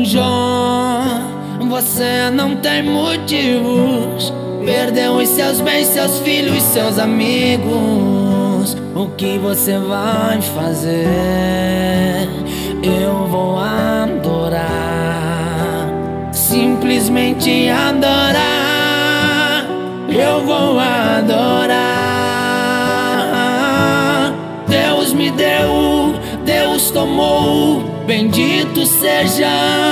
Jó, você não tem motivos. Perdeu os seus bens, seus filhos, seus amigos. O que você vai fazer? Eu vou adorar, simplesmente adorar. Eu vou adorar. Deus tomou. Bendito seja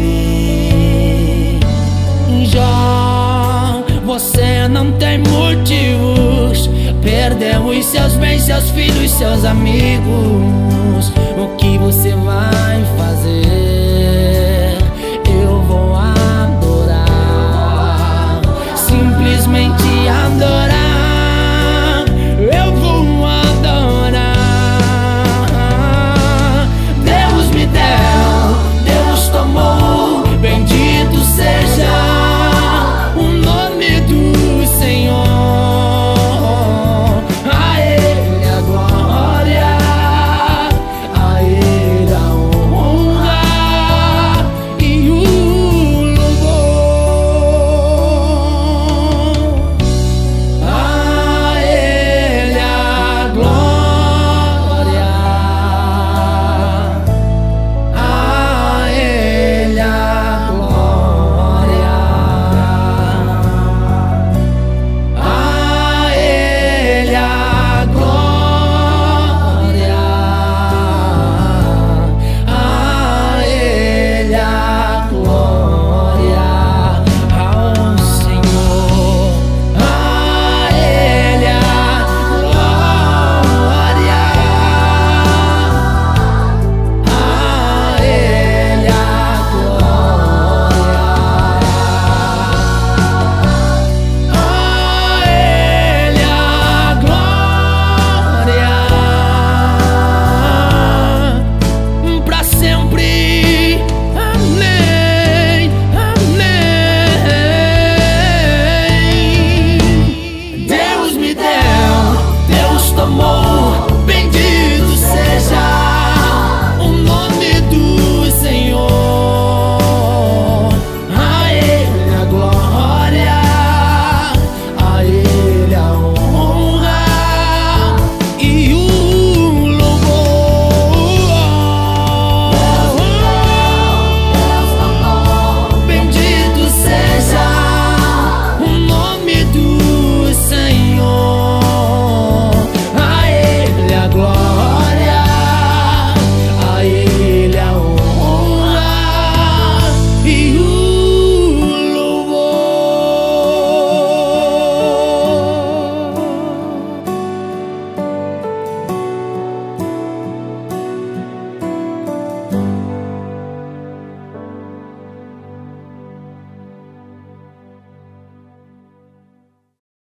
Perdeu os seus bens, seus filhos, seus amigos. O que você vai fazer? Eu vou adorar. Simplesmente adorar.